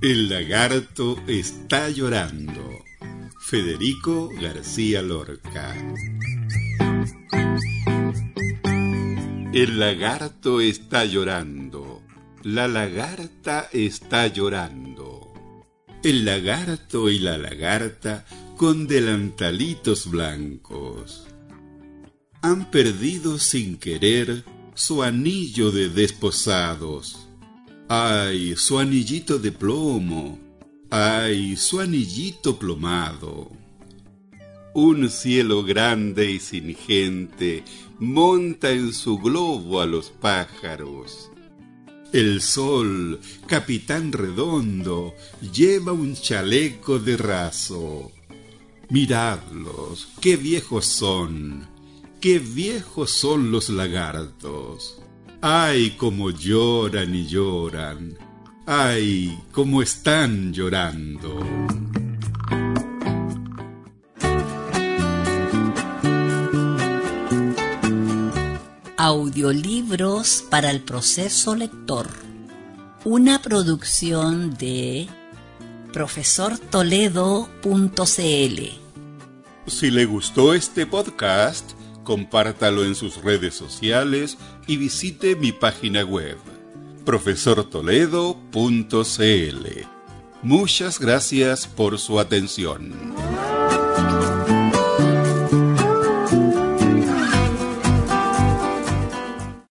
El lagarto está llorando. Federico García Lorca. El lagarto está llorando. La lagarta está llorando. El lagarto y la lagarta con delantalitos blancos han perdido sin querer su anillo de desposados Ay, su anillito de plomo, ay, su anillito plomado. Un cielo grande y sin gente monta en su globo a los pájaros. El sol, capitán redondo, lleva un chaleco de raso. Miradlos, qué viejos son, qué viejos son los lagartos. Ay, cómo lloran y lloran. Ay, cómo están llorando. Audiolibros para el proceso lector. Una producción de profesortoledo.cl. Si le gustó este podcast, compártalo en sus redes sociales y visite mi página web, profesortoledo.cl. Muchas gracias por su atención.